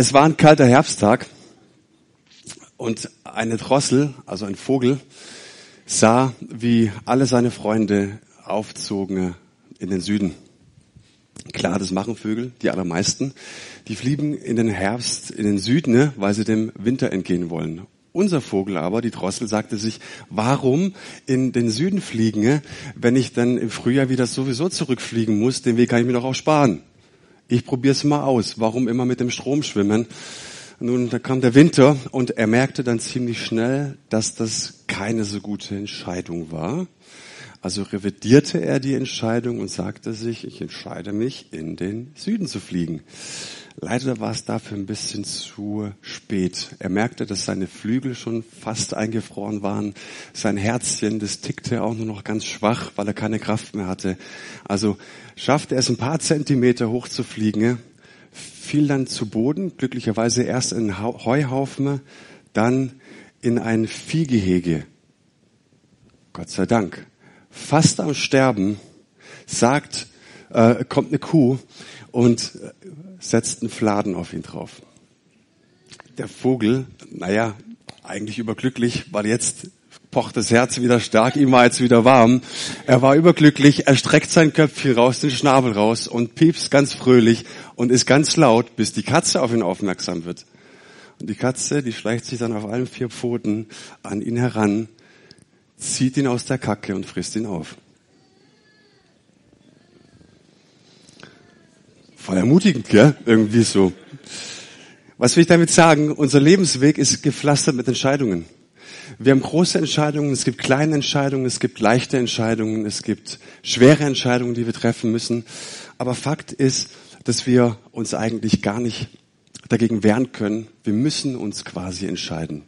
Es war ein kalter Herbsttag und eine Drossel, also ein Vogel, sah, wie alle seine Freunde aufzogen in den Süden. Klar, das machen Vögel, die allermeisten. Die fliegen in den Herbst, in den Süden, ne, weil sie dem Winter entgehen wollen. Unser Vogel aber, die Drossel, sagte sich, warum in den Süden fliegen, wenn ich dann im Frühjahr wieder sowieso zurückfliegen muss, den Weg kann ich mir doch auch sparen. Ich probiere es mal aus. Warum immer mit dem Strom schwimmen? Nun, da kam der Winter und er merkte dann ziemlich schnell, dass das keine so gute Entscheidung war. Also revidierte er die Entscheidung und sagte sich, ich entscheide mich, in den Süden zu fliegen. Leider war es dafür ein bisschen zu spät. Er merkte, dass seine Flügel schon fast eingefroren waren. Sein Herzchen, das tickte auch nur noch ganz schwach, weil er keine Kraft mehr hatte. Also schaffte er es ein paar Zentimeter hoch zu fliegen, fiel dann zu Boden, glücklicherweise erst in Heuhaufen, dann in ein Viehgehege. Gott sei Dank. Fast am Sterben sagt, äh, kommt eine Kuh und äh, setzt einen Fladen auf ihn drauf. Der Vogel, naja, eigentlich überglücklich, weil jetzt pocht das Herz wieder stark, ihm war jetzt wieder warm. Er war überglücklich, er streckt sein Köpfchen raus, den Schnabel raus und piepst ganz fröhlich und ist ganz laut, bis die Katze auf ihn aufmerksam wird. Und die Katze, die schleicht sich dann auf allen vier Pfoten an ihn heran, zieht ihn aus der Kacke und frisst ihn auf. Voll ermutigend, gell? Irgendwie so. Was will ich damit sagen? Unser Lebensweg ist gepflastert mit Entscheidungen. Wir haben große Entscheidungen, es gibt kleine Entscheidungen, es gibt leichte Entscheidungen, es gibt schwere Entscheidungen, die wir treffen müssen. Aber Fakt ist, dass wir uns eigentlich gar nicht dagegen wehren können. Wir müssen uns quasi entscheiden.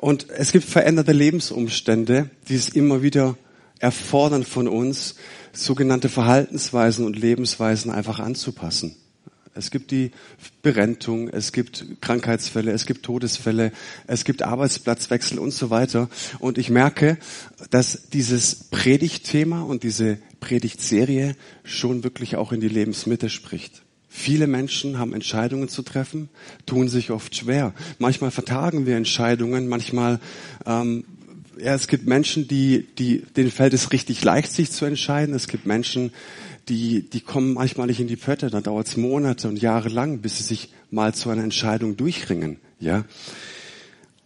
Und es gibt veränderte Lebensumstände, die es immer wieder erfordern von uns, sogenannte Verhaltensweisen und Lebensweisen einfach anzupassen. Es gibt die Berentung, es gibt Krankheitsfälle, es gibt Todesfälle, es gibt Arbeitsplatzwechsel und so weiter. Und ich merke, dass dieses Predigtthema und diese Predigtserie schon wirklich auch in die Lebensmitte spricht. Viele Menschen haben Entscheidungen zu treffen, tun sich oft schwer. Manchmal vertagen wir Entscheidungen, manchmal ähm, ja, es gibt Menschen, die, die, denen fällt es richtig leicht, sich zu entscheiden. Es gibt Menschen, die, die kommen manchmal nicht in die Pötte. Dann dauert es Monate und Jahre lang, bis sie sich mal zu einer Entscheidung durchringen. Ja.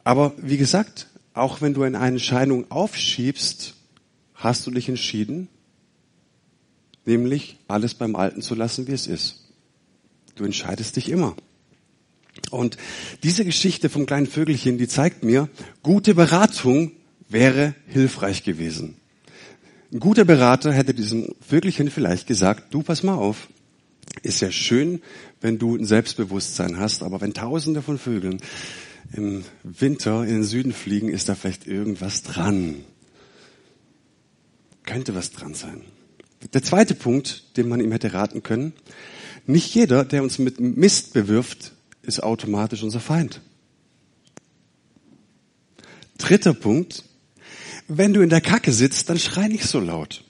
Aber wie gesagt, auch wenn du eine Entscheidung aufschiebst, hast du dich entschieden, nämlich alles beim Alten zu lassen, wie es ist. Du entscheidest dich immer. Und diese Geschichte vom kleinen Vögelchen, die zeigt mir, gute Beratung wäre hilfreich gewesen. Ein guter Berater hätte diesem Vögelchen vielleicht gesagt, du pass mal auf, ist ja schön, wenn du ein Selbstbewusstsein hast, aber wenn tausende von Vögeln im Winter in den Süden fliegen, ist da vielleicht irgendwas dran. Könnte was dran sein. Der zweite Punkt, den man ihm hätte raten können, nicht jeder, der uns mit Mist bewirft, ist automatisch unser Feind. Dritter Punkt, wenn du in der Kacke sitzt, dann schrei nicht so laut.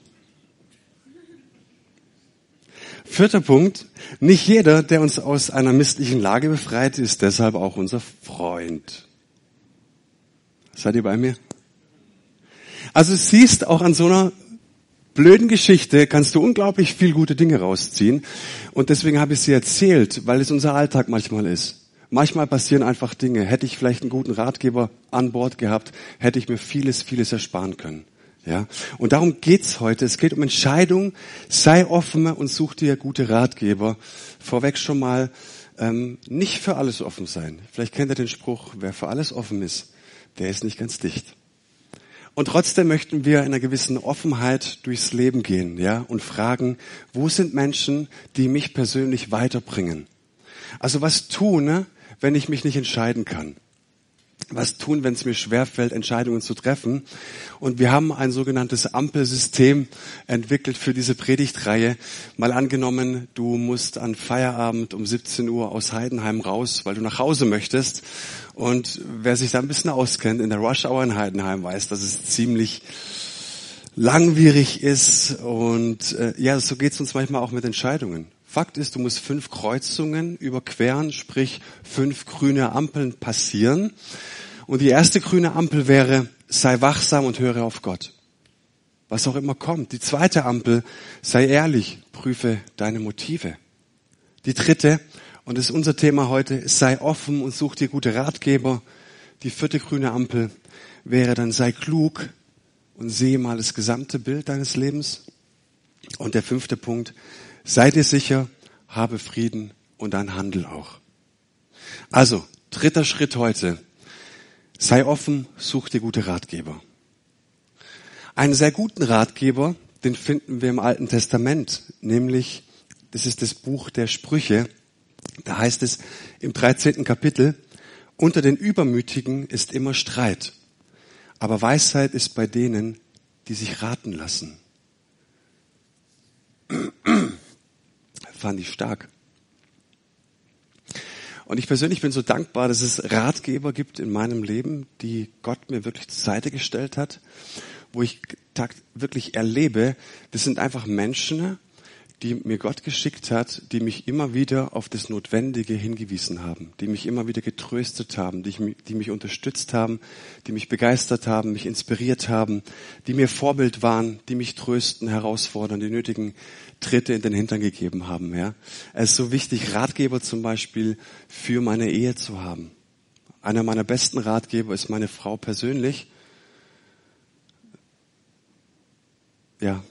Vierter Punkt, nicht jeder, der uns aus einer mistlichen Lage befreit, ist deshalb auch unser Freund. Seid ihr bei mir? Also siehst auch an so einer blöden Geschichte kannst du unglaublich viel gute Dinge rausziehen. Und deswegen habe ich sie erzählt, weil es unser Alltag manchmal ist. Manchmal passieren einfach Dinge. Hätte ich vielleicht einen guten Ratgeber an Bord gehabt, hätte ich mir vieles, vieles ersparen können. Ja, und darum geht's heute. Es geht um Entscheidung. Sei offen und such dir gute Ratgeber. Vorweg schon mal ähm, nicht für alles offen sein. Vielleicht kennt ihr den Spruch: Wer für alles offen ist, der ist nicht ganz dicht. Und trotzdem möchten wir in einer gewissen Offenheit durchs Leben gehen, ja, und fragen: Wo sind Menschen, die mich persönlich weiterbringen? Also was tun, ne? Wenn ich mich nicht entscheiden kann? Was tun, wenn es mir schwerfällt, Entscheidungen zu treffen? Und wir haben ein sogenanntes Ampelsystem entwickelt für diese Predigtreihe. Mal angenommen, du musst an Feierabend um 17 Uhr aus Heidenheim raus, weil du nach Hause möchtest. Und wer sich da ein bisschen auskennt, in der Rush Hour in Heidenheim weiß, dass es ziemlich langwierig ist. Und äh, ja, so geht es uns manchmal auch mit Entscheidungen. Fakt ist, du musst fünf Kreuzungen überqueren, sprich fünf grüne Ampeln passieren. Und die erste grüne Ampel wäre, sei wachsam und höre auf Gott. Was auch immer kommt. Die zweite Ampel, sei ehrlich, prüfe deine Motive. Die dritte, und das ist unser Thema heute, sei offen und such dir gute Ratgeber. Die vierte grüne Ampel wäre dann, sei klug und sehe mal das gesamte Bild deines Lebens. Und der fünfte Punkt, sei dir sicher, habe Frieden und dann handel auch. Also, dritter Schritt heute. Sei offen, such dir gute Ratgeber. Einen sehr guten Ratgeber, den finden wir im Alten Testament, nämlich, das ist das Buch der Sprüche. Da heißt es im 13. Kapitel, unter den Übermütigen ist immer Streit, aber Weisheit ist bei denen, die sich raten lassen. Fand ich stark. Und ich persönlich bin so dankbar, dass es Ratgeber gibt in meinem Leben, die Gott mir wirklich zur Seite gestellt hat, wo ich wirklich erlebe, das sind einfach Menschen, die mir Gott geschickt hat, die mich immer wieder auf das Notwendige hingewiesen haben, die mich immer wieder getröstet haben, die, die, mich unterstützt haben, die mich begeistert haben, mich inspiriert haben, die mir Vorbild waren, die mich trösten, herausfordern, die nötigen Tritte in den Hintern gegeben haben. Ja. Es ist so wichtig, Ratgeber zum Beispiel für meine Ehe zu haben. Einer meiner besten Ratgeber ist meine Frau persönlich. Ja,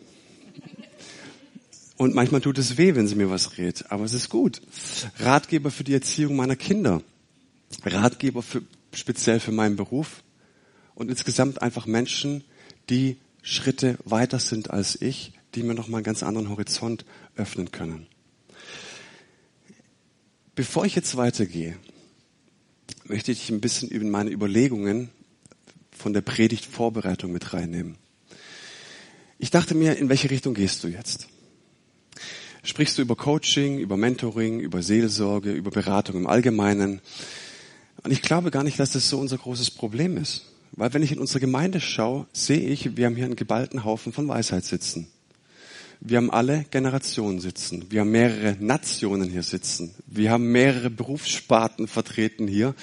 und manchmal tut es weh, wenn sie mir was redet, aber es ist gut. Ratgeber für die Erziehung meiner Kinder. Ratgeber für, speziell für meinen Beruf. Und insgesamt einfach Menschen, die Schritte weiter sind als ich, die mir noch mal einen ganz anderen Horizont öffnen können. Bevor ich jetzt weitergehe, möchte ich ein bisschen über meine Überlegungen von der Predigtvorbereitung mit reinnehmen. Ich dachte mir, in welche Richtung gehst du jetzt? Sprichst du über Coaching, über Mentoring, über Seelsorge, über Beratung im Allgemeinen. Und ich glaube gar nicht, dass das so unser großes Problem ist. Weil wenn ich in unsere Gemeinde schaue, sehe ich, wir haben hier einen geballten Haufen von Weisheit sitzen. Wir haben alle Generationen sitzen. Wir haben mehrere Nationen hier sitzen. Wir haben mehrere Berufssparten vertreten hier.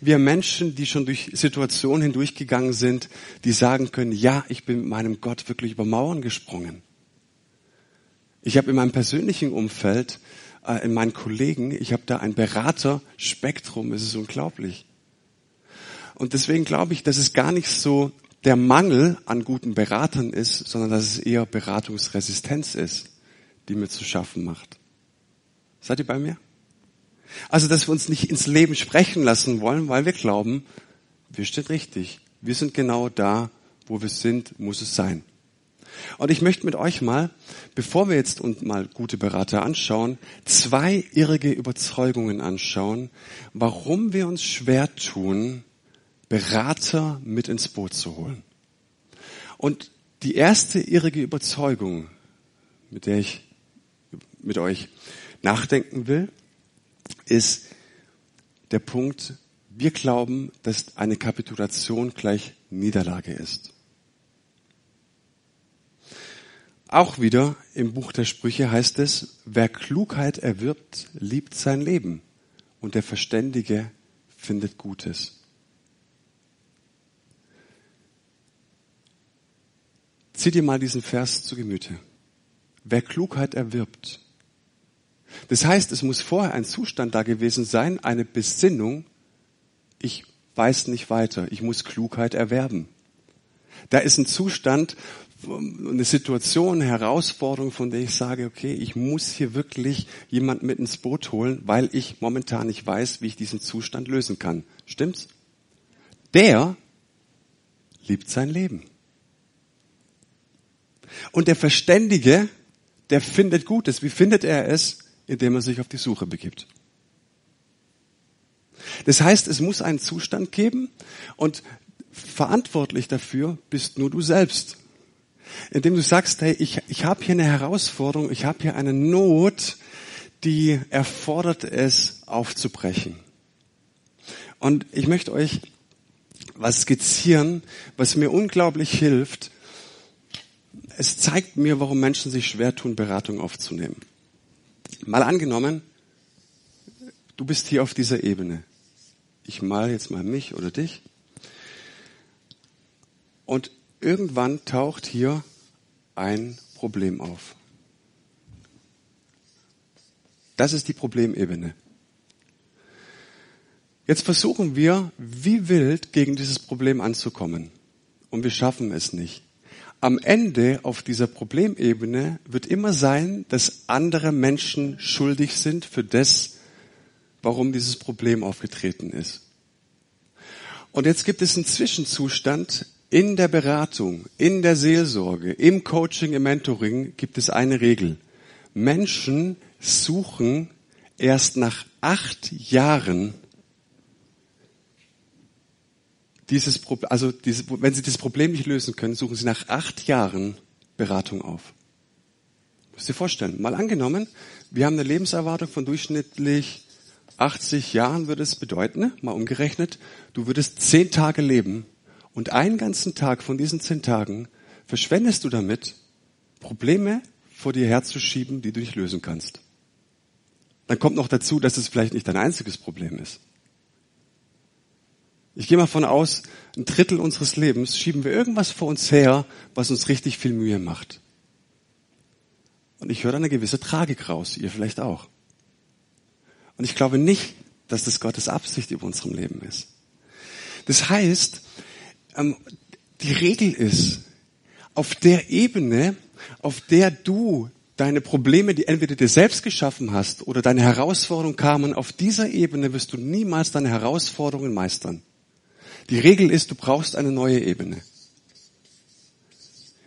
Wir haben Menschen, die schon durch Situationen hindurchgegangen sind, die sagen können, ja, ich bin mit meinem Gott wirklich über Mauern gesprungen. Ich habe in meinem persönlichen Umfeld, äh, in meinen Kollegen, ich habe da ein Beraterspektrum, es ist unglaublich. Und deswegen glaube ich, dass es gar nicht so der Mangel an guten Beratern ist, sondern dass es eher Beratungsresistenz ist, die mir zu schaffen macht. Seid ihr bei mir? Also, dass wir uns nicht ins Leben sprechen lassen wollen, weil wir glauben, wir stehen richtig. Wir sind genau da, wo wir sind, muss es sein. Und ich möchte mit euch mal, bevor wir jetzt uns mal gute Berater anschauen, zwei irrige Überzeugungen anschauen, warum wir uns schwer tun, Berater mit ins Boot zu holen. Und die erste irrige Überzeugung, mit der ich mit euch nachdenken will, ist der Punkt, wir glauben, dass eine Kapitulation gleich Niederlage ist. Auch wieder im Buch der Sprüche heißt es, wer Klugheit erwirbt, liebt sein Leben und der Verständige findet Gutes. Zieh dir mal diesen Vers zu Gemüte. Wer Klugheit erwirbt. Das heißt, es muss vorher ein Zustand da gewesen sein, eine Besinnung, ich weiß nicht weiter, ich muss Klugheit erwerben. Da ist ein Zustand, eine Situation, eine Herausforderung, von der ich sage, okay, ich muss hier wirklich jemand mit ins Boot holen, weil ich momentan nicht weiß, wie ich diesen Zustand lösen kann. Stimmt's? Der liebt sein Leben. Und der Verständige, der findet Gutes. Wie findet er es? Indem er sich auf die Suche begibt. Das heißt, es muss einen Zustand geben und verantwortlich dafür bist nur du selbst indem du sagst, hey, ich, ich habe hier eine Herausforderung, ich habe hier eine Not, die erfordert es aufzubrechen. Und ich möchte euch was skizzieren, was mir unglaublich hilft. Es zeigt mir, warum Menschen sich schwer tun, Beratung aufzunehmen. Mal angenommen, du bist hier auf dieser Ebene. Ich mal jetzt mal mich oder dich. Und irgendwann taucht hier ein Problem auf. Das ist die Problemebene. Jetzt versuchen wir, wie wild gegen dieses Problem anzukommen. Und wir schaffen es nicht. Am Ende auf dieser Problemebene wird immer sein, dass andere Menschen schuldig sind für das, warum dieses Problem aufgetreten ist. Und jetzt gibt es einen Zwischenzustand in der Beratung, in der Seelsorge, im Coaching, im Mentoring gibt es eine Regel. Menschen suchen erst nach acht Jahren dieses Problem, also diese, wenn Sie das Problem nicht lösen können, suchen Sie nach acht Jahren Beratung auf. Müsst ihr vorstellen, mal angenommen, wir haben eine Lebenserwartung von durchschnittlich 80 Jahren würde es bedeuten, ne? mal umgerechnet, du würdest zehn Tage leben und einen ganzen Tag von diesen zehn Tagen verschwendest du damit, Probleme vor dir herzuschieben, die du nicht lösen kannst. Dann kommt noch dazu, dass es vielleicht nicht dein einziges Problem ist. Ich gehe mal von aus, ein Drittel unseres Lebens schieben wir irgendwas vor uns her, was uns richtig viel Mühe macht. Und ich höre eine gewisse Tragik raus, ihr vielleicht auch. Und ich glaube nicht, dass das Gottes Absicht über unserem Leben ist. Das heißt, ähm, die Regel ist, auf der Ebene, auf der du deine Probleme, die entweder dir selbst geschaffen hast oder deine Herausforderungen kamen, auf dieser Ebene wirst du niemals deine Herausforderungen meistern. Die Regel ist, du brauchst eine neue Ebene.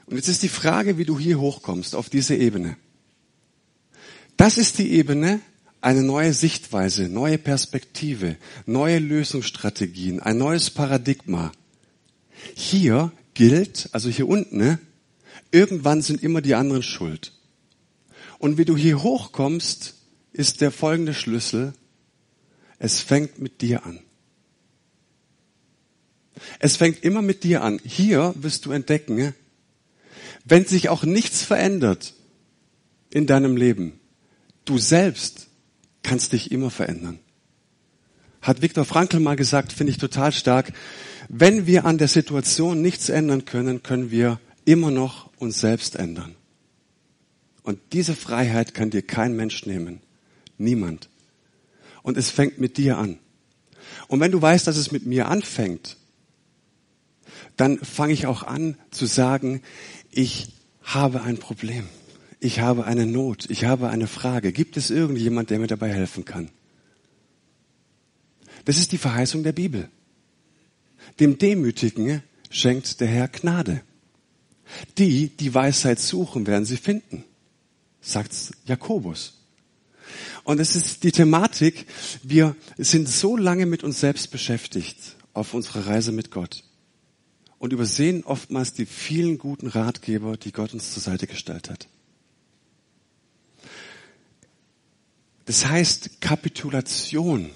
Und jetzt ist die Frage, wie du hier hochkommst, auf diese Ebene. Das ist die Ebene, eine neue Sichtweise, neue Perspektive, neue Lösungsstrategien, ein neues Paradigma. Hier gilt, also hier unten, ne, irgendwann sind immer die anderen schuld. Und wie du hier hochkommst, ist der folgende Schlüssel. Es fängt mit dir an. Es fängt immer mit dir an. Hier wirst du entdecken, wenn sich auch nichts verändert in deinem Leben, du selbst kannst dich immer verändern. Hat Viktor Frankl mal gesagt, finde ich total stark. Wenn wir an der Situation nichts ändern können, können wir immer noch uns selbst ändern. Und diese Freiheit kann dir kein Mensch nehmen. Niemand. Und es fängt mit dir an. Und wenn du weißt, dass es mit mir anfängt, dann fange ich auch an zu sagen, ich habe ein Problem. Ich habe eine Not. Ich habe eine Frage. Gibt es irgendjemand, der mir dabei helfen kann? Das ist die Verheißung der Bibel. Dem Demütigen schenkt der Herr Gnade. Die, die Weisheit suchen, werden sie finden, sagt Jakobus. Und es ist die Thematik, wir sind so lange mit uns selbst beschäftigt auf unserer Reise mit Gott und übersehen oftmals die vielen guten Ratgeber, die Gott uns zur Seite gestellt hat. Das heißt, Kapitulation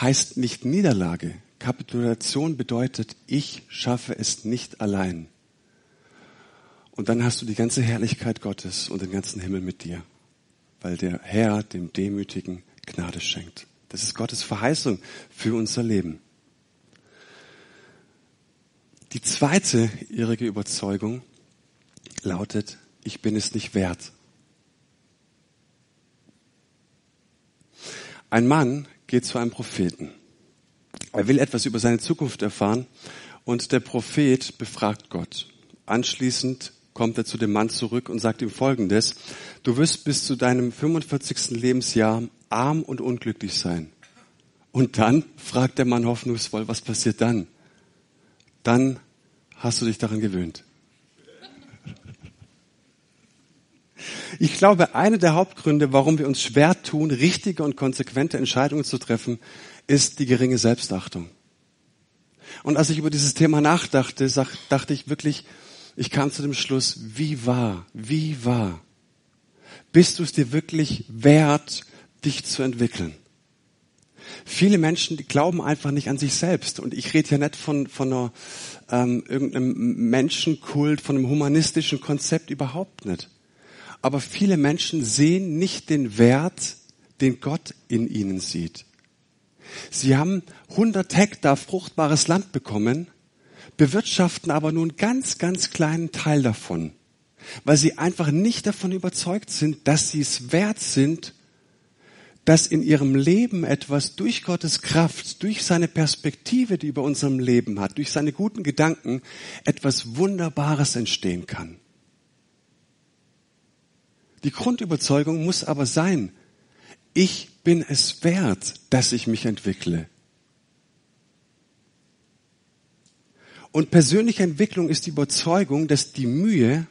heißt nicht Niederlage. Kapitulation bedeutet, ich schaffe es nicht allein. Und dann hast du die ganze Herrlichkeit Gottes und den ganzen Himmel mit dir, weil der Herr dem Demütigen Gnade schenkt. Das ist Gottes Verheißung für unser Leben. Die zweite irrige Überzeugung lautet, ich bin es nicht wert. Ein Mann geht zu einem Propheten. Er will etwas über seine Zukunft erfahren und der Prophet befragt Gott. Anschließend kommt er zu dem Mann zurück und sagt ihm Folgendes. Du wirst bis zu deinem 45. Lebensjahr arm und unglücklich sein. Und dann fragt der Mann hoffnungsvoll, was passiert dann? Dann hast du dich daran gewöhnt. Ich glaube, einer der Hauptgründe, warum wir uns schwer tun, richtige und konsequente Entscheidungen zu treffen, ist die geringe Selbstachtung. Und als ich über dieses Thema nachdachte, dachte ich wirklich, ich kam zu dem Schluss, wie wahr, wie wahr. Bist du es dir wirklich wert, dich zu entwickeln? Viele Menschen, die glauben einfach nicht an sich selbst. Und ich rede ja nicht von, von einer, ähm, irgendeinem Menschenkult, von einem humanistischen Konzept überhaupt nicht. Aber viele Menschen sehen nicht den Wert, den Gott in ihnen sieht. Sie haben 100 Hektar fruchtbares Land bekommen, bewirtschaften aber nur einen ganz, ganz kleinen Teil davon, weil sie einfach nicht davon überzeugt sind, dass sie es wert sind, dass in ihrem Leben etwas durch Gottes Kraft, durch seine Perspektive, die über unserem Leben hat, durch seine guten Gedanken, etwas Wunderbares entstehen kann. Die Grundüberzeugung muss aber sein, ich bin es wert, dass ich mich entwickle. Und persönliche Entwicklung ist die Überzeugung, dass die Mühe,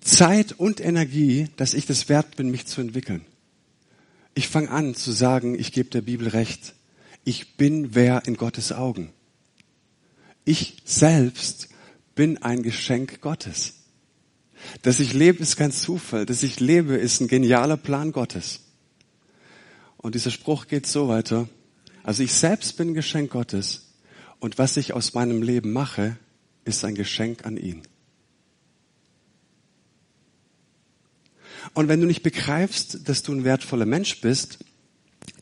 Zeit und Energie, dass ich das wert bin, mich zu entwickeln. Ich fange an zu sagen, ich gebe der Bibel recht. Ich bin wer in Gottes Augen. Ich selbst bin ein Geschenk Gottes. Dass ich lebe, ist kein Zufall. Dass ich lebe, ist ein genialer Plan Gottes. Und dieser Spruch geht so weiter. Also ich selbst bin Geschenk Gottes. Und was ich aus meinem Leben mache, ist ein Geschenk an ihn. Und wenn du nicht begreifst, dass du ein wertvoller Mensch bist,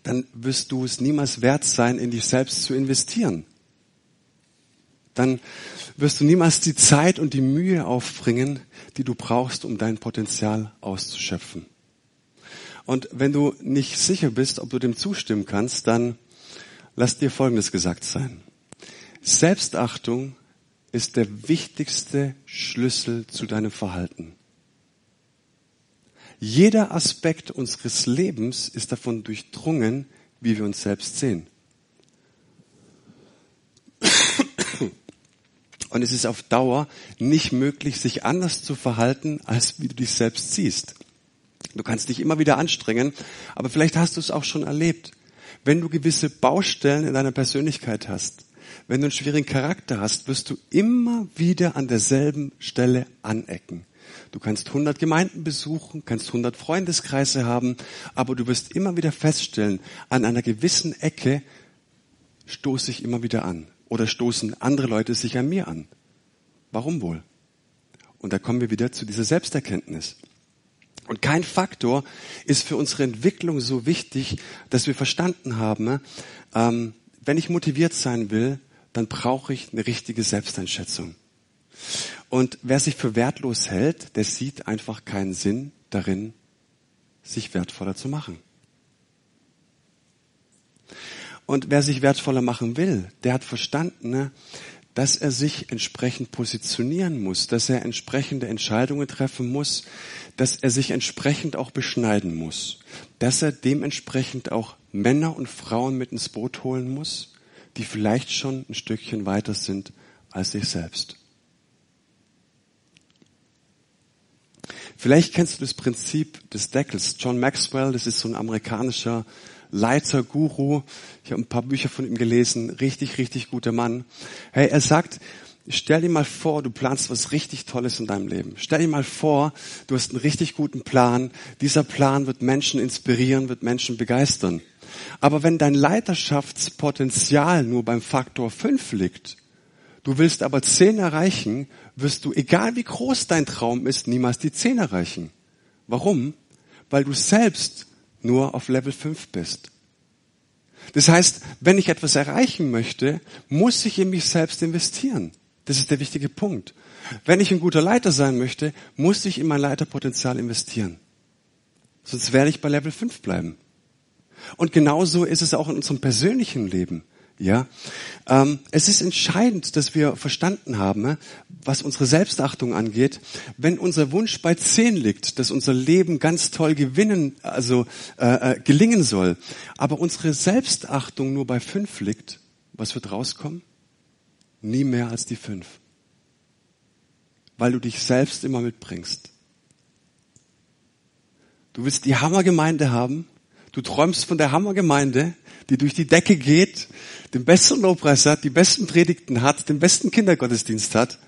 dann wirst du es niemals wert sein, in dich selbst zu investieren. Dann wirst du niemals die Zeit und die Mühe aufbringen, die du brauchst, um dein Potenzial auszuschöpfen. Und wenn du nicht sicher bist, ob du dem zustimmen kannst, dann lass dir Folgendes gesagt sein. Selbstachtung ist der wichtigste Schlüssel zu deinem Verhalten. Jeder Aspekt unseres Lebens ist davon durchdrungen, wie wir uns selbst sehen. Und es ist auf Dauer nicht möglich, sich anders zu verhalten, als wie du dich selbst siehst. Du kannst dich immer wieder anstrengen, aber vielleicht hast du es auch schon erlebt. Wenn du gewisse Baustellen in deiner Persönlichkeit hast, wenn du einen schwierigen Charakter hast, wirst du immer wieder an derselben Stelle anecken. Du kannst 100 Gemeinden besuchen, kannst 100 Freundeskreise haben, aber du wirst immer wieder feststellen, an einer gewissen Ecke stoße ich immer wieder an oder stoßen andere Leute sich an mir an. Warum wohl? Und da kommen wir wieder zu dieser Selbsterkenntnis. Und kein Faktor ist für unsere Entwicklung so wichtig, dass wir verstanden haben, ähm, wenn ich motiviert sein will, dann brauche ich eine richtige Selbsteinschätzung. Und wer sich für wertlos hält, der sieht einfach keinen Sinn darin, sich wertvoller zu machen. Und wer sich wertvoller machen will, der hat verstanden, ne, dass er sich entsprechend positionieren muss, dass er entsprechende Entscheidungen treffen muss, dass er sich entsprechend auch beschneiden muss, dass er dementsprechend auch Männer und Frauen mit ins Boot holen muss, die vielleicht schon ein Stückchen weiter sind als sich selbst. Vielleicht kennst du das Prinzip des Deckels. John Maxwell, das ist so ein amerikanischer Leiter, Guru. Ich habe ein paar Bücher von ihm gelesen. Richtig, richtig guter Mann. Hey, er sagt, stell dir mal vor, du planst was richtig Tolles in deinem Leben. Stell dir mal vor, du hast einen richtig guten Plan. Dieser Plan wird Menschen inspirieren, wird Menschen begeistern. Aber wenn dein Leiterschaftspotenzial nur beim Faktor 5 liegt, du willst aber 10 erreichen wirst du, egal wie groß dein Traum ist, niemals die 10 erreichen. Warum? Weil du selbst nur auf Level 5 bist. Das heißt, wenn ich etwas erreichen möchte, muss ich in mich selbst investieren. Das ist der wichtige Punkt. Wenn ich ein guter Leiter sein möchte, muss ich in mein Leiterpotenzial investieren. Sonst werde ich bei Level 5 bleiben. Und genauso ist es auch in unserem persönlichen Leben. Ja, ähm, es ist entscheidend, dass wir verstanden haben, was unsere Selbstachtung angeht. Wenn unser Wunsch bei zehn liegt, dass unser Leben ganz toll gewinnen, also äh, äh, gelingen soll, aber unsere Selbstachtung nur bei fünf liegt, was wird rauskommen? Nie mehr als die fünf, weil du dich selbst immer mitbringst. Du willst die Hammergemeinde haben, du träumst von der Hammergemeinde, die durch die Decke geht, den besten Lobpreis hat, die besten Predigten hat, den besten Kindergottesdienst hat,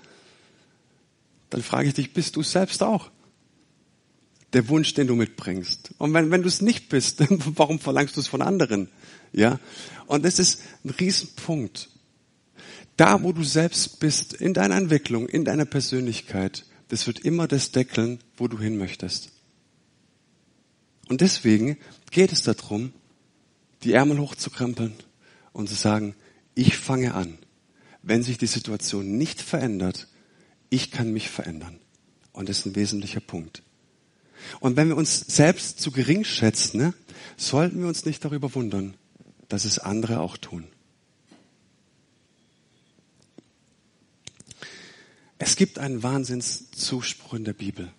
dann frage ich dich, bist du selbst auch? Der Wunsch, den du mitbringst. Und wenn, wenn du es nicht bist, warum verlangst du es von anderen? Ja? Und das ist ein Riesenpunkt. Da, wo du selbst bist, in deiner Entwicklung, in deiner Persönlichkeit, das wird immer das deckeln, wo du hin möchtest. Und deswegen geht es darum, die Ärmel hochzukrempeln und zu sagen, ich fange an. Wenn sich die Situation nicht verändert, ich kann mich verändern. Und das ist ein wesentlicher Punkt. Und wenn wir uns selbst zu gering schätzen, ne, sollten wir uns nicht darüber wundern, dass es andere auch tun. Es gibt einen Wahnsinnszuspruch in der Bibel.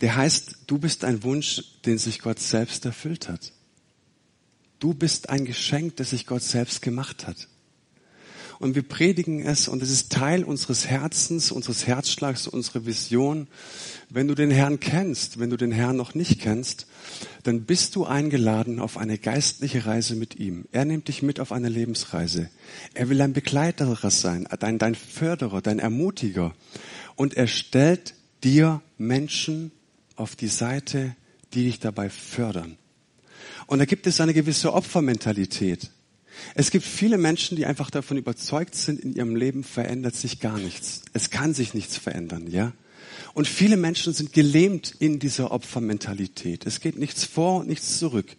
Der heißt, du bist ein Wunsch, den sich Gott selbst erfüllt hat. Du bist ein Geschenk, das sich Gott selbst gemacht hat und wir predigen es und es ist Teil unseres Herzens, unseres Herzschlags, unserer Vision. Wenn du den Herrn kennst, wenn du den Herrn noch nicht kennst, dann bist du eingeladen auf eine geistliche Reise mit ihm. Er nimmt dich mit auf eine Lebensreise. Er will ein Begleiter sein, dein, dein Förderer, dein Ermutiger. Und er stellt dir Menschen auf die Seite, die dich dabei fördern. Und da gibt es eine gewisse Opfermentalität. Es gibt viele Menschen, die einfach davon überzeugt sind, in ihrem Leben verändert sich gar nichts. Es kann sich nichts verändern, ja? Und viele Menschen sind gelähmt in dieser Opfermentalität. Es geht nichts vor und nichts zurück.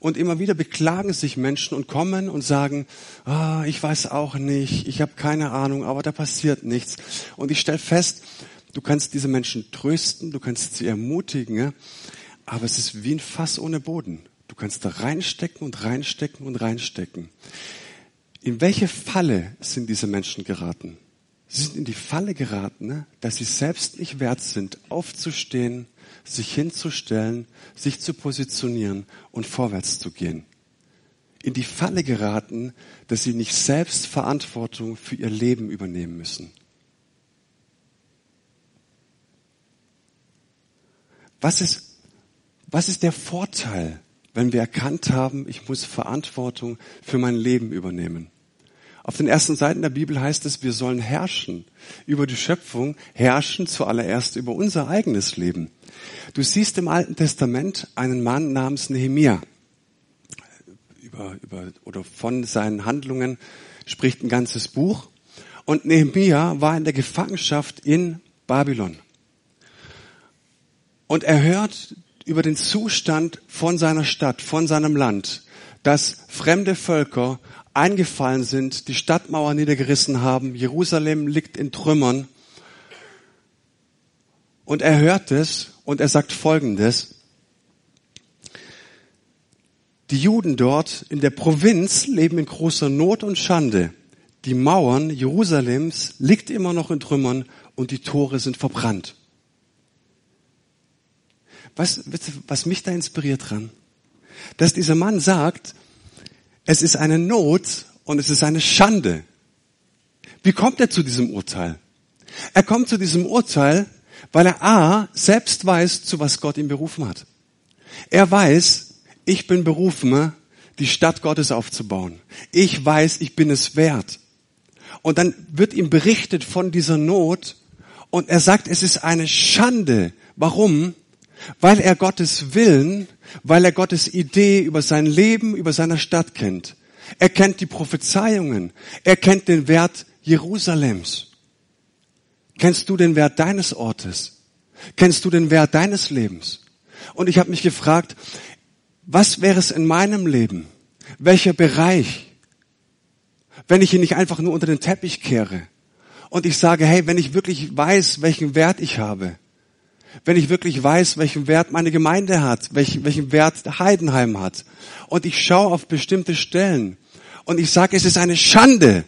Und immer wieder beklagen sich Menschen und kommen und sagen, ah, ich weiß auch nicht, ich habe keine Ahnung, aber da passiert nichts. Und ich stelle fest, du kannst diese Menschen trösten, du kannst sie ermutigen, aber es ist wie ein Fass ohne Boden. Du kannst da reinstecken und reinstecken und reinstecken. In welche Falle sind diese Menschen geraten? Sie sind in die Falle geraten, ne, dass sie selbst nicht wert sind, aufzustehen, sich hinzustellen, sich zu positionieren und vorwärts zu gehen. In die Falle geraten, dass sie nicht selbst Verantwortung für ihr Leben übernehmen müssen. Was ist, was ist der Vorteil wenn wir erkannt haben, ich muss Verantwortung für mein Leben übernehmen. Auf den ersten Seiten der Bibel heißt es, wir sollen herrschen über die Schöpfung, herrschen zuallererst über unser eigenes Leben. Du siehst im Alten Testament einen Mann namens Nehemia. Über, über, oder von seinen Handlungen spricht ein ganzes Buch. Und Nehemia war in der Gefangenschaft in Babylon. Und er hört über den Zustand von seiner Stadt, von seinem Land, dass fremde Völker eingefallen sind, die Stadtmauer niedergerissen haben, Jerusalem liegt in Trümmern. Und er hört es und er sagt Folgendes. Die Juden dort in der Provinz leben in großer Not und Schande. Die Mauern Jerusalems liegt immer noch in Trümmern und die Tore sind verbrannt. Was, was mich da inspiriert dran? Dass dieser Mann sagt, es ist eine Not und es ist eine Schande. Wie kommt er zu diesem Urteil? Er kommt zu diesem Urteil, weil er A, selbst weiß, zu was Gott ihn berufen hat. Er weiß, ich bin berufen, die Stadt Gottes aufzubauen. Ich weiß, ich bin es wert. Und dann wird ihm berichtet von dieser Not und er sagt, es ist eine Schande. Warum? Weil er Gottes Willen, weil er Gottes Idee über sein Leben, über seine Stadt kennt. Er kennt die Prophezeiungen. Er kennt den Wert Jerusalems. Kennst du den Wert deines Ortes? Kennst du den Wert deines Lebens? Und ich habe mich gefragt, was wäre es in meinem Leben? Welcher Bereich? Wenn ich ihn nicht einfach nur unter den Teppich kehre und ich sage, hey, wenn ich wirklich weiß, welchen Wert ich habe, wenn ich wirklich weiß, welchen Wert meine Gemeinde hat, welchen, welchen Wert Heidenheim hat. Und ich schaue auf bestimmte Stellen und ich sage, es ist eine Schande.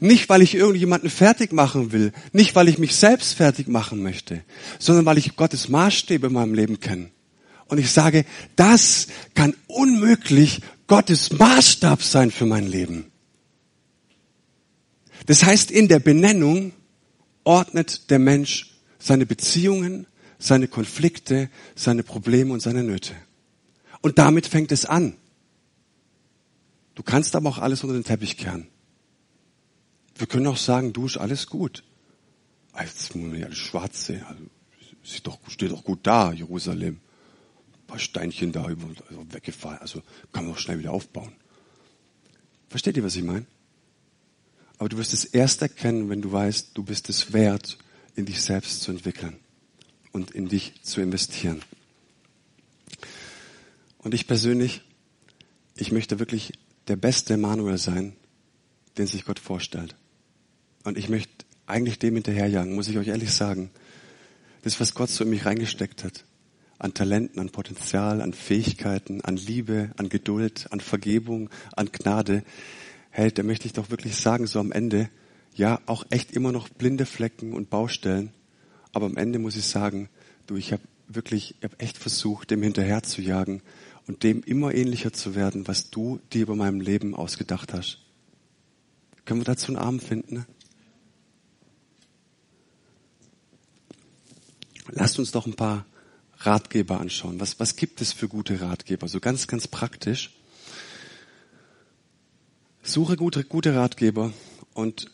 Nicht, weil ich irgendjemanden fertig machen will, nicht, weil ich mich selbst fertig machen möchte, sondern weil ich Gottes Maßstäbe in meinem Leben kenne. Und ich sage, das kann unmöglich Gottes Maßstab sein für mein Leben. Das heißt, in der Benennung ordnet der Mensch seine Beziehungen, seine Konflikte, seine Probleme und seine Nöte. Und damit fängt es an. Du kannst aber auch alles unter den Teppich kehren. Wir können auch sagen, du ist alles gut. Man ja alles schwarz sehen. Also, sieht doch, steht doch gut da, Jerusalem. Ein paar Steinchen da also weggefallen. Also kann man auch schnell wieder aufbauen. Versteht ihr, was ich meine? Aber du wirst es erst erkennen, wenn du weißt, du bist es wert, in dich selbst zu entwickeln und in dich zu investieren. Und ich persönlich, ich möchte wirklich der beste Manuel sein, den sich Gott vorstellt. Und ich möchte eigentlich dem hinterherjagen, muss ich euch ehrlich sagen. Das, was Gott so in mich reingesteckt hat. An Talenten, an Potenzial, an Fähigkeiten, an Liebe, an Geduld, an Vergebung, an Gnade. Hey, da möchte ich doch wirklich sagen, so am Ende, ja, auch echt immer noch blinde Flecken und Baustellen. Aber am Ende muss ich sagen, du, ich habe wirklich, ich habe echt versucht, dem hinterher zu jagen und dem immer ähnlicher zu werden, was du dir über meinem Leben ausgedacht hast. Können wir dazu einen Arm finden? Lasst uns doch ein paar Ratgeber anschauen. Was, was gibt es für gute Ratgeber? So ganz, ganz praktisch. Suche gute, gute Ratgeber und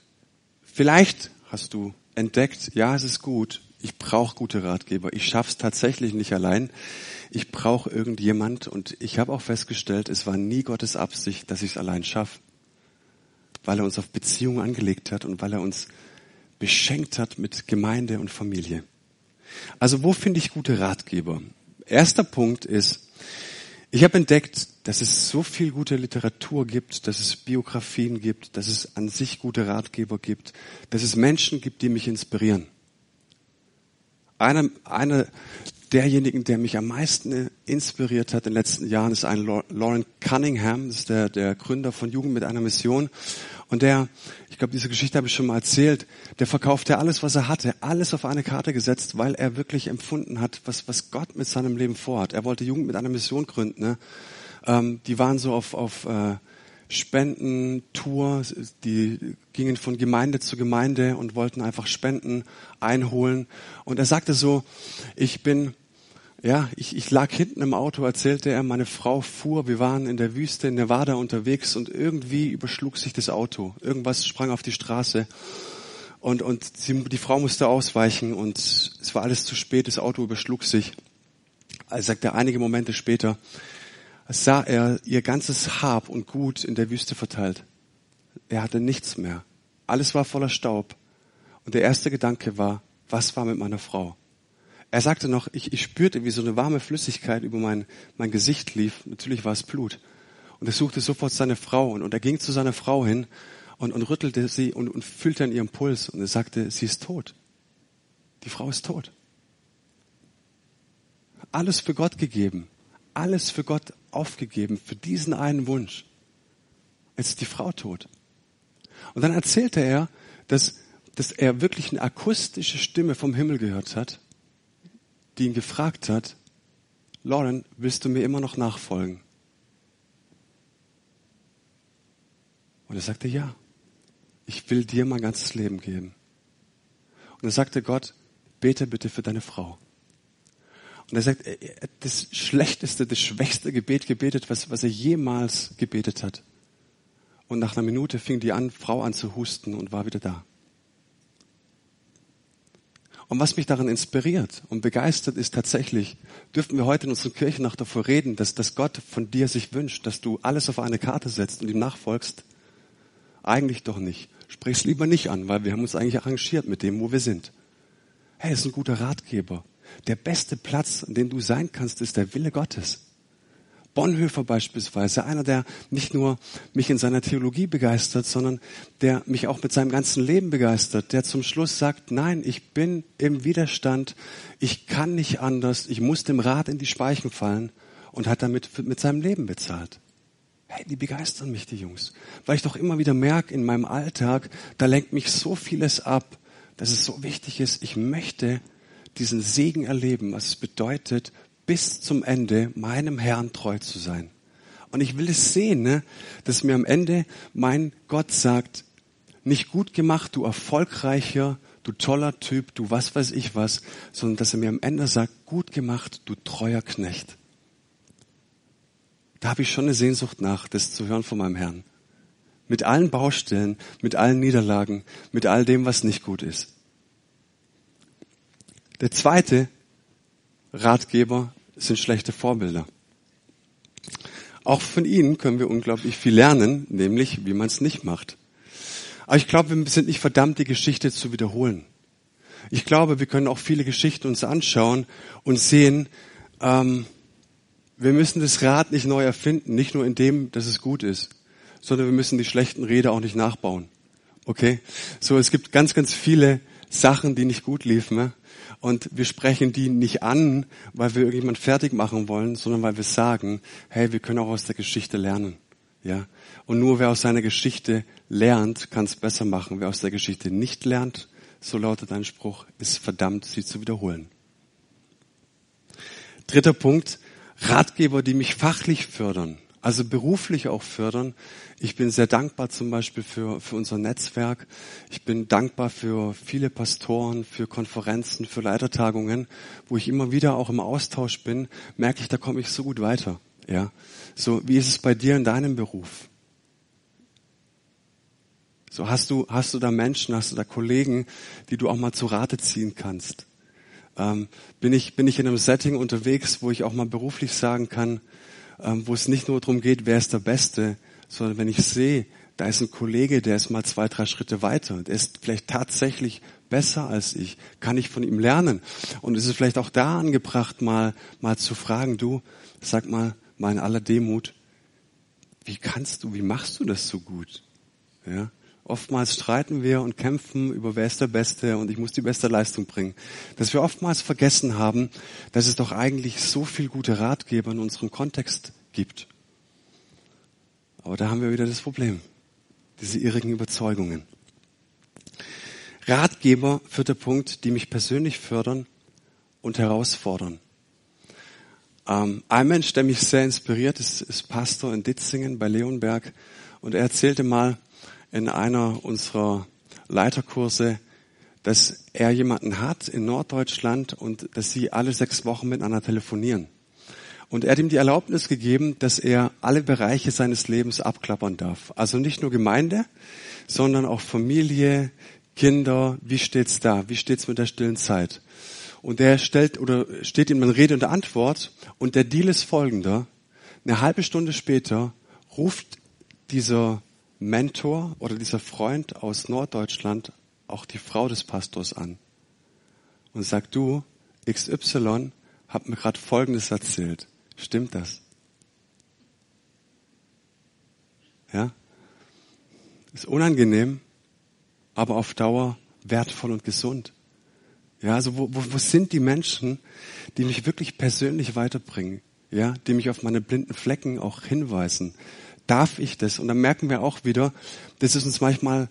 vielleicht hast du entdeckt, ja, es ist gut, ich brauche gute Ratgeber. Ich schaff's tatsächlich nicht allein. Ich brauche irgendjemand und ich habe auch festgestellt, es war nie Gottes Absicht, dass ich es allein schaffe, weil er uns auf Beziehungen angelegt hat und weil er uns beschenkt hat mit Gemeinde und Familie. Also wo finde ich gute Ratgeber? Erster Punkt ist, ich habe entdeckt, dass es so viel gute Literatur gibt, dass es Biografien gibt, dass es an sich gute Ratgeber gibt, dass es Menschen gibt, die mich inspirieren. Einer, einer derjenigen, der mich am meisten inspiriert hat in den letzten Jahren, ist ein Lauren Cunningham, das ist der, der Gründer von Jugend mit einer Mission. Und der, ich glaube, diese Geschichte habe ich schon mal erzählt, der verkaufte alles, was er hatte, alles auf eine Karte gesetzt, weil er wirklich empfunden hat, was, was Gott mit seinem Leben vorhat. Er wollte Jugend mit einer Mission gründen. Ne? Ähm, die waren so auf, auf äh, Spendentour, die gingen von Gemeinde zu Gemeinde und wollten einfach Spenden einholen. Und er sagte so, ich bin ja, ich, ich lag hinten im Auto, erzählte er, meine Frau fuhr, wir waren in der Wüste in Nevada unterwegs und irgendwie überschlug sich das Auto. Irgendwas sprang auf die Straße und, und sie, die Frau musste ausweichen und es war alles zu spät, das Auto überschlug sich. Er sagte, einige Momente später sah er ihr ganzes Hab und Gut in der Wüste verteilt. Er hatte nichts mehr. Alles war voller Staub. Und der erste Gedanke war, was war mit meiner Frau? Er sagte noch, ich, ich spürte, wie so eine warme Flüssigkeit über mein, mein Gesicht lief. Natürlich war es Blut. Und er suchte sofort seine Frau und, und er ging zu seiner Frau hin und, und rüttelte sie und, und fühlte an ihrem Puls und er sagte, sie ist tot. Die Frau ist tot. Alles für Gott gegeben. Alles für Gott aufgegeben. Für diesen einen Wunsch. Jetzt ist die Frau tot. Und dann erzählte er, dass, dass er wirklich eine akustische Stimme vom Himmel gehört hat die ihn gefragt hat, Lauren, willst du mir immer noch nachfolgen? Und er sagte, ja, ich will dir mein ganzes Leben geben. Und er sagte Gott, bete bitte für deine Frau. Und er sagt, er hat das schlechteste, das schwächste Gebet gebetet, was, was er jemals gebetet hat. Und nach einer Minute fing die an, Frau an zu husten und war wieder da. Und was mich daran inspiriert und begeistert, ist tatsächlich, dürften wir heute in unseren Kirchen noch davor reden, dass, dass Gott von dir sich wünscht, dass du alles auf eine Karte setzt und ihm nachfolgst? Eigentlich doch nicht. Sprich's lieber nicht an, weil wir haben uns eigentlich arrangiert mit dem, wo wir sind. Hey, ist ein guter Ratgeber. Der beste Platz, an dem du sein kannst, ist der Wille Gottes. Bonhoeffer beispielsweise, einer, der nicht nur mich in seiner Theologie begeistert, sondern der mich auch mit seinem ganzen Leben begeistert, der zum Schluss sagt, nein, ich bin im Widerstand, ich kann nicht anders, ich muss dem Rat in die Speichen fallen und hat damit mit seinem Leben bezahlt. Hey, die begeistern mich, die Jungs, weil ich doch immer wieder merke in meinem Alltag, da lenkt mich so vieles ab, dass es so wichtig ist, ich möchte diesen Segen erleben, was es bedeutet, bis zum Ende meinem Herrn treu zu sein. Und ich will es sehen, ne, dass mir am Ende mein Gott sagt, nicht gut gemacht, du erfolgreicher, du toller Typ, du was weiß ich was, sondern dass er mir am Ende sagt, gut gemacht, du treuer Knecht. Da habe ich schon eine Sehnsucht nach, das zu hören von meinem Herrn. Mit allen Baustellen, mit allen Niederlagen, mit all dem, was nicht gut ist. Der zweite Ratgeber sind schlechte Vorbilder. Auch von ihnen können wir unglaublich viel lernen, nämlich wie man es nicht macht. Aber ich glaube, wir sind nicht verdammt, die Geschichte zu wiederholen. Ich glaube, wir können auch viele Geschichten uns anschauen und sehen, ähm, wir müssen das Rad nicht neu erfinden, nicht nur in dem, dass es gut ist, sondern wir müssen die schlechten Räder auch nicht nachbauen. Okay? So, es gibt ganz, ganz viele Sachen, die nicht gut liefen. Ne? Und wir sprechen die nicht an, weil wir irgendjemand fertig machen wollen, sondern weil wir sagen, hey, wir können auch aus der Geschichte lernen. Ja? Und nur wer aus seiner Geschichte lernt, kann es besser machen. Wer aus der Geschichte nicht lernt, so lautet ein Spruch, ist verdammt, sie zu wiederholen. Dritter Punkt, Ratgeber, die mich fachlich fördern, also beruflich auch fördern. Ich bin sehr dankbar zum Beispiel für, für unser Netzwerk. Ich bin dankbar für viele Pastoren, für Konferenzen, für Leitertagungen, wo ich immer wieder auch im Austausch bin, merke ich, da komme ich so gut weiter. Ja, so wie ist es bei dir in deinem Beruf? So hast du hast du da Menschen, hast du da Kollegen, die du auch mal zu Rate ziehen kannst? ähm, bin, ich, bin ich in einem Setting unterwegs, wo ich auch mal beruflich sagen kann, wo es nicht nur darum geht, wer ist der Beste, sondern wenn ich sehe, da ist ein Kollege, der ist mal zwei, drei Schritte weiter, der ist vielleicht tatsächlich besser als ich, kann ich von ihm lernen. Und es ist vielleicht auch da angebracht, mal, mal zu fragen, du, sag mal, mal in aller Demut, wie kannst du, wie machst du das so gut? Ja? Oftmals streiten wir und kämpfen über wer ist der Beste und ich muss die beste Leistung bringen. Dass wir oftmals vergessen haben, dass es doch eigentlich so viel gute Ratgeber in unserem Kontext gibt. Aber da haben wir wieder das Problem. Diese irrigen Überzeugungen. Ratgeber, vierter Punkt, die mich persönlich fördern und herausfordern. Ähm, ein Mensch, der mich sehr inspiriert, ist, ist Pastor in Ditzingen bei Leonberg. Und er erzählte mal, in einer unserer Leiterkurse, dass er jemanden hat in Norddeutschland und dass sie alle sechs Wochen miteinander telefonieren. Und er hat ihm die Erlaubnis gegeben, dass er alle Bereiche seines Lebens abklappern darf. Also nicht nur Gemeinde, sondern auch Familie, Kinder. Wie steht's da? Wie steht's mit der stillen Zeit? Und er stellt oder steht ihm dann Rede und Antwort. Und der Deal ist folgender. Eine halbe Stunde später ruft dieser Mentor oder dieser Freund aus Norddeutschland auch die Frau des Pastors an und sagt, du, XY hat mir gerade Folgendes erzählt. Stimmt das? Ja? Ist unangenehm, aber auf Dauer wertvoll und gesund. Ja, also wo, wo, wo sind die Menschen, die mich wirklich persönlich weiterbringen? Ja, die mich auf meine blinden Flecken auch hinweisen, darf ich das? Und dann merken wir auch wieder, das ist uns manchmal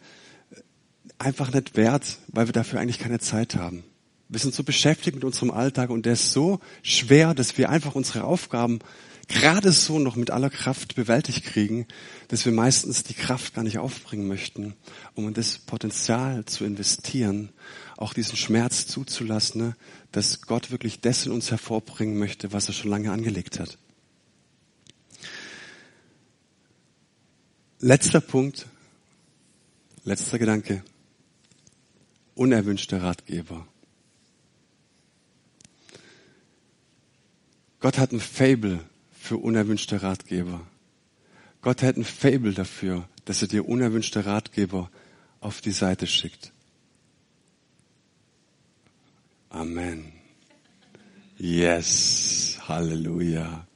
einfach nicht wert, weil wir dafür eigentlich keine Zeit haben. Wir sind so beschäftigt mit unserem Alltag und der ist so schwer, dass wir einfach unsere Aufgaben gerade so noch mit aller Kraft bewältigt kriegen, dass wir meistens die Kraft gar nicht aufbringen möchten, um in das Potenzial zu investieren, auch diesen Schmerz zuzulassen, ne, dass Gott wirklich das in uns hervorbringen möchte, was er schon lange angelegt hat. Letzter Punkt, letzter Gedanke. Unerwünschte Ratgeber. Gott hat ein Fable für unerwünschte Ratgeber. Gott hat ein Fable dafür, dass er dir unerwünschte Ratgeber auf die Seite schickt. Amen. Yes. Halleluja.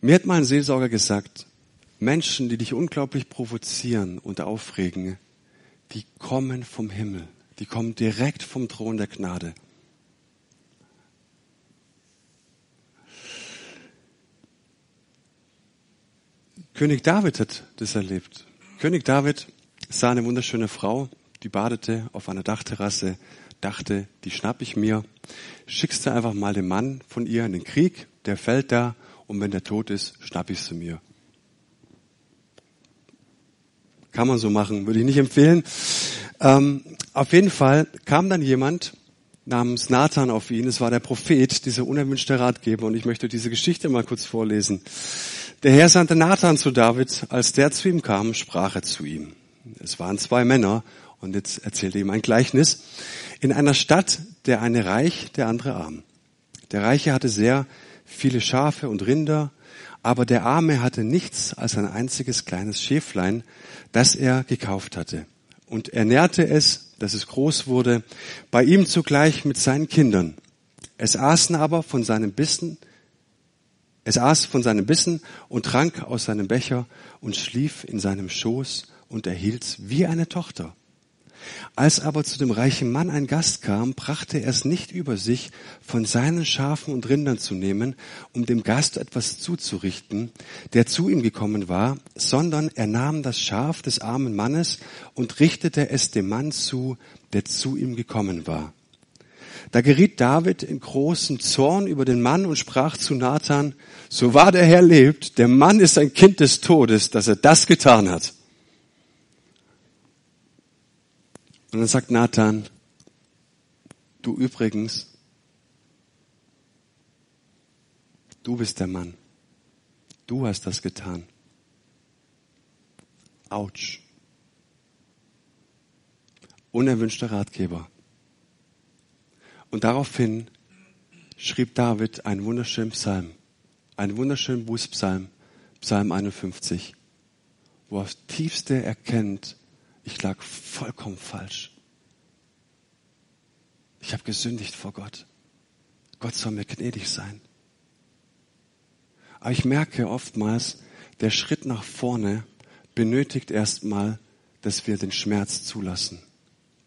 Mir hat mal ein Seelsorger gesagt, Menschen, die dich unglaublich provozieren und aufregen, die kommen vom Himmel. Die kommen direkt vom Thron der Gnade. König David hat das erlebt. König David sah eine wunderschöne Frau, die badete auf einer Dachterrasse, dachte, die schnapp ich mir, schickst du einfach mal den Mann von ihr in den Krieg, der fällt da und wenn der tot ist, schnapp ich sie mir. Kann man so machen, würde ich nicht empfehlen. Ähm, auf jeden Fall kam dann jemand namens Nathan auf ihn. Es war der Prophet, dieser unerwünschte Ratgeber. Und ich möchte diese Geschichte mal kurz vorlesen. Der Herr sandte Nathan zu David. Als der zu ihm kam, sprach er zu ihm. Es waren zwei Männer. Und jetzt erzählte ihm ein Gleichnis. In einer Stadt, der eine reich, der andere arm. Der Reiche hatte sehr viele Schafe und Rinder aber der Arme hatte nichts als ein einziges kleines Schäflein, das er gekauft hatte. Und er nährte es, dass es groß wurde, bei ihm zugleich mit seinen Kindern. Es aßen aber von seinem Bissen Es aß von seinem Bissen und trank aus seinem Becher und schlief in seinem Schoß und erhielt's wie eine Tochter. Als aber zu dem reichen Mann ein Gast kam, brachte er es nicht über sich, von seinen Schafen und Rindern zu nehmen, um dem Gast etwas zuzurichten, der zu ihm gekommen war, sondern er nahm das Schaf des armen Mannes und richtete es dem Mann zu, der zu ihm gekommen war. Da geriet David in großen Zorn über den Mann und sprach zu Nathan, so wahr der Herr lebt, der Mann ist ein Kind des Todes, dass er das getan hat. Und dann sagt Nathan, du übrigens, du bist der Mann. Du hast das getan. Autsch. Unerwünschter Ratgeber. Und daraufhin schrieb David einen wunderschönen Psalm, einen wunderschönen Bußpsalm, Psalm 51, wo er aufs tiefste erkennt, ich lag vollkommen falsch. Ich habe gesündigt vor Gott. Gott soll mir gnädig sein. Aber ich merke oftmals, der Schritt nach vorne benötigt erstmal, dass wir den Schmerz zulassen.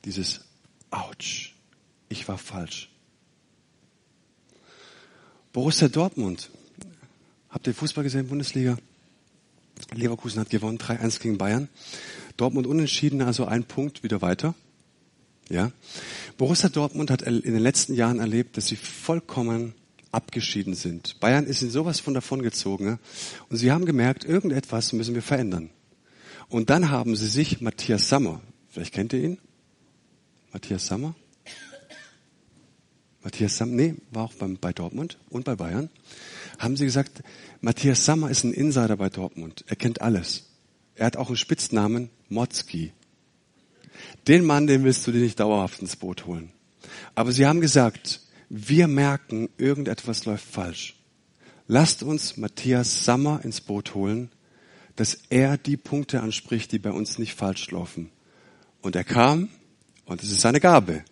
Dieses Autsch, ich war falsch. Borussia Dortmund. Habt ihr Fußball gesehen, Bundesliga? Leverkusen hat gewonnen, 3-1 gegen Bayern. Dortmund unentschieden, also ein Punkt wieder weiter. Ja. Borussia Dortmund hat in den letzten Jahren erlebt, dass sie vollkommen abgeschieden sind. Bayern ist in sowas von davongezogen. Ja? Und sie haben gemerkt, irgendetwas müssen wir verändern. Und dann haben sie sich Matthias Sammer, vielleicht kennt ihr ihn? Matthias Sammer? Matthias Sammer, nee, war auch beim, bei Dortmund und bei Bayern. Haben sie gesagt, Matthias Sammer ist ein Insider bei Dortmund. Er kennt alles. Er hat auch einen Spitznamen, Motzki. Den Mann, den willst du dir nicht dauerhaft ins Boot holen. Aber sie haben gesagt, wir merken, irgendetwas läuft falsch. Lasst uns Matthias Sammer ins Boot holen, dass er die Punkte anspricht, die bei uns nicht falsch laufen. Und er kam, und es ist seine Gabe.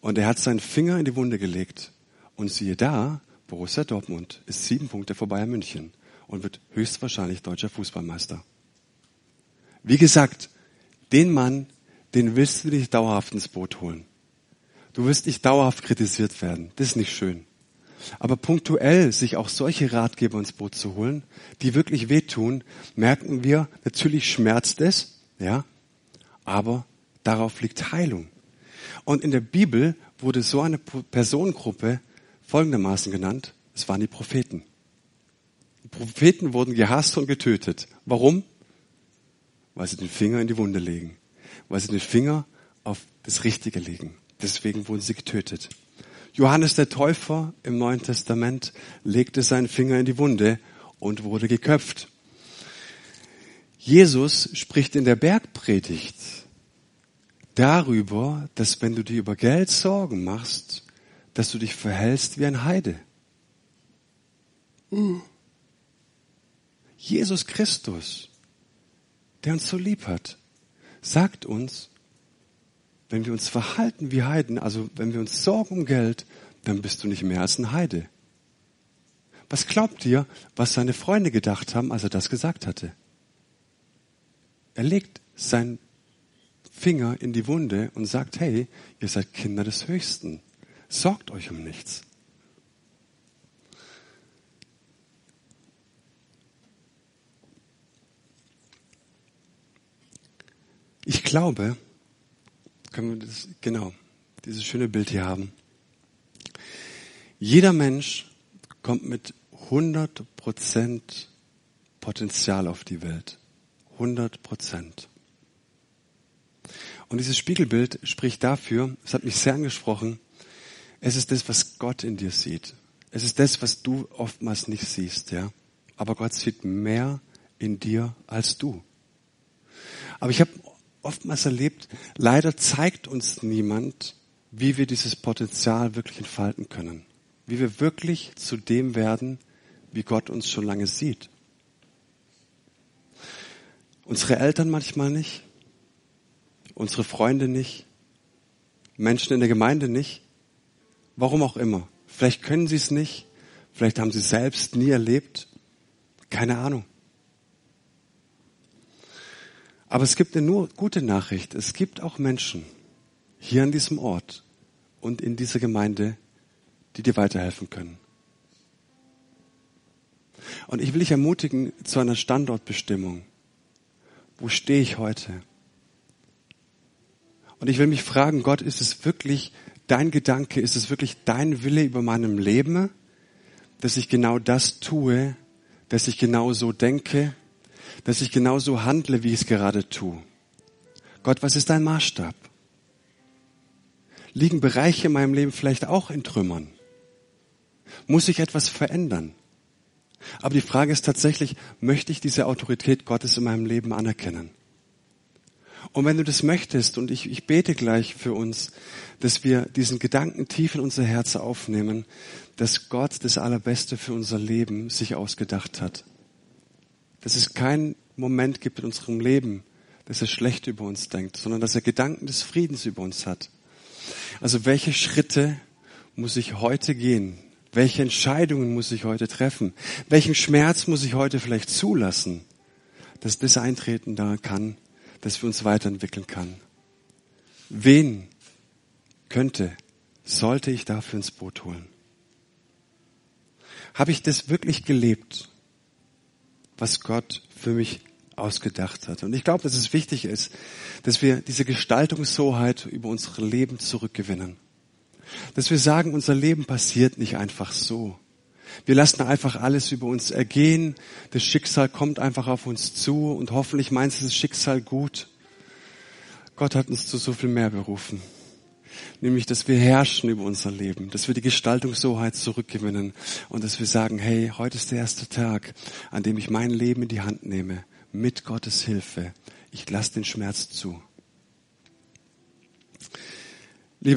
Und er hat seinen Finger in die Wunde gelegt. Und siehe da, Borussia Dortmund ist sieben Punkte vor Bayern München und wird höchstwahrscheinlich deutscher Fußballmeister. Wie gesagt, den Mann, den willst du nicht dauerhaft ins Boot holen. Du wirst nicht dauerhaft kritisiert werden. Das ist nicht schön. Aber punktuell sich auch solche Ratgeber ins Boot zu holen, die wirklich wehtun, merken wir, natürlich schmerzt es, ja, aber darauf liegt Heilung. Und in der Bibel wurde so eine Personengruppe folgendermaßen genannt, es waren die Propheten. Die Propheten wurden gehasst und getötet. Warum? Weil sie den Finger in die Wunde legen. Weil sie den Finger auf das Richtige legen. Deswegen wurden sie getötet. Johannes der Täufer im Neuen Testament legte seinen Finger in die Wunde und wurde geköpft. Jesus spricht in der Bergpredigt darüber, dass wenn du dir über Geld Sorgen machst, dass du dich verhältst wie ein Heide. Jesus Christus der uns so lieb hat, sagt uns, wenn wir uns verhalten wie Heiden, also wenn wir uns sorgen um Geld, dann bist du nicht mehr als ein Heide. Was glaubt ihr, was seine Freunde gedacht haben, als er das gesagt hatte? Er legt seinen Finger in die Wunde und sagt, hey, ihr seid Kinder des Höchsten. Sorgt euch um nichts. Ich glaube, können wir das, genau, dieses schöne Bild hier haben. Jeder Mensch kommt mit 100 Prozent Potenzial auf die Welt. 100 Prozent. Und dieses Spiegelbild spricht dafür, es hat mich sehr angesprochen, es ist das, was Gott in dir sieht. Es ist das, was du oftmals nicht siehst, ja. Aber Gott sieht mehr in dir als du. Aber ich habe oftmals erlebt, leider zeigt uns niemand, wie wir dieses Potenzial wirklich entfalten können. Wie wir wirklich zu dem werden, wie Gott uns schon lange sieht. Unsere Eltern manchmal nicht, unsere Freunde nicht, Menschen in der Gemeinde nicht, warum auch immer. Vielleicht können sie es nicht, Vielleicht haben sie selbst nie erlebt. Keine Ahnung. Aber es gibt eine nur gute Nachricht. Es gibt auch Menschen hier an diesem Ort und in dieser Gemeinde, die dir weiterhelfen können. Und ich will dich ermutigen zu einer Standortbestimmung. Wo stehe ich heute? Und ich will mich fragen, Gott, ist es wirklich dein Gedanke, ist es wirklich dein Wille über meinem Leben, dass ich genau das tue, dass ich genau so denke, dass ich genau so handle, wie ich es gerade tue? Gott, was ist dein Maßstab? Liegen Bereiche in meinem Leben vielleicht auch in Trümmern? Muss ich etwas verändern? Aber die Frage ist tatsächlich, möchte ich diese Autorität Gottes in meinem Leben anerkennen? Und wenn du das möchtest, und ich, ich bete gleich für uns, dass wir diesen Gedanken tief in unser Herz aufnehmen, dass Gott das Allerbeste für unser Leben sich ausgedacht hat. Dass es keinen Moment gibt in unserem Leben, dass er schlecht über uns denkt, sondern dass er Gedanken des Friedens über uns hat. Also welche Schritte muss ich heute gehen, welche Entscheidungen muss ich heute treffen? Welchen Schmerz muss ich heute vielleicht zulassen, dass das eintreten da kann, dass wir uns weiterentwickeln kann? Wen könnte, sollte ich dafür ins Boot holen? Habe ich das wirklich gelebt, was Gott für mich ausgedacht hat? Und ich glaube, dass es wichtig ist, dass wir diese Gestaltungshoheit über unser Leben zurückgewinnen. Dass wir sagen, unser Leben passiert nicht einfach so. Wir lassen einfach alles über uns ergehen. Das Schicksal kommt einfach auf uns zu und hoffentlich meint es das Schicksal gut. Gott hat uns zu so viel mehr berufen. Nämlich, dass wir herrschen über unser Leben, dass wir die Gestaltungshoheit zurückgewinnen und dass wir sagen, hey, heute ist der erste Tag, an dem ich mein Leben in die Hand nehme, mit Gottes Hilfe. Ich lasse den Schmerz zu.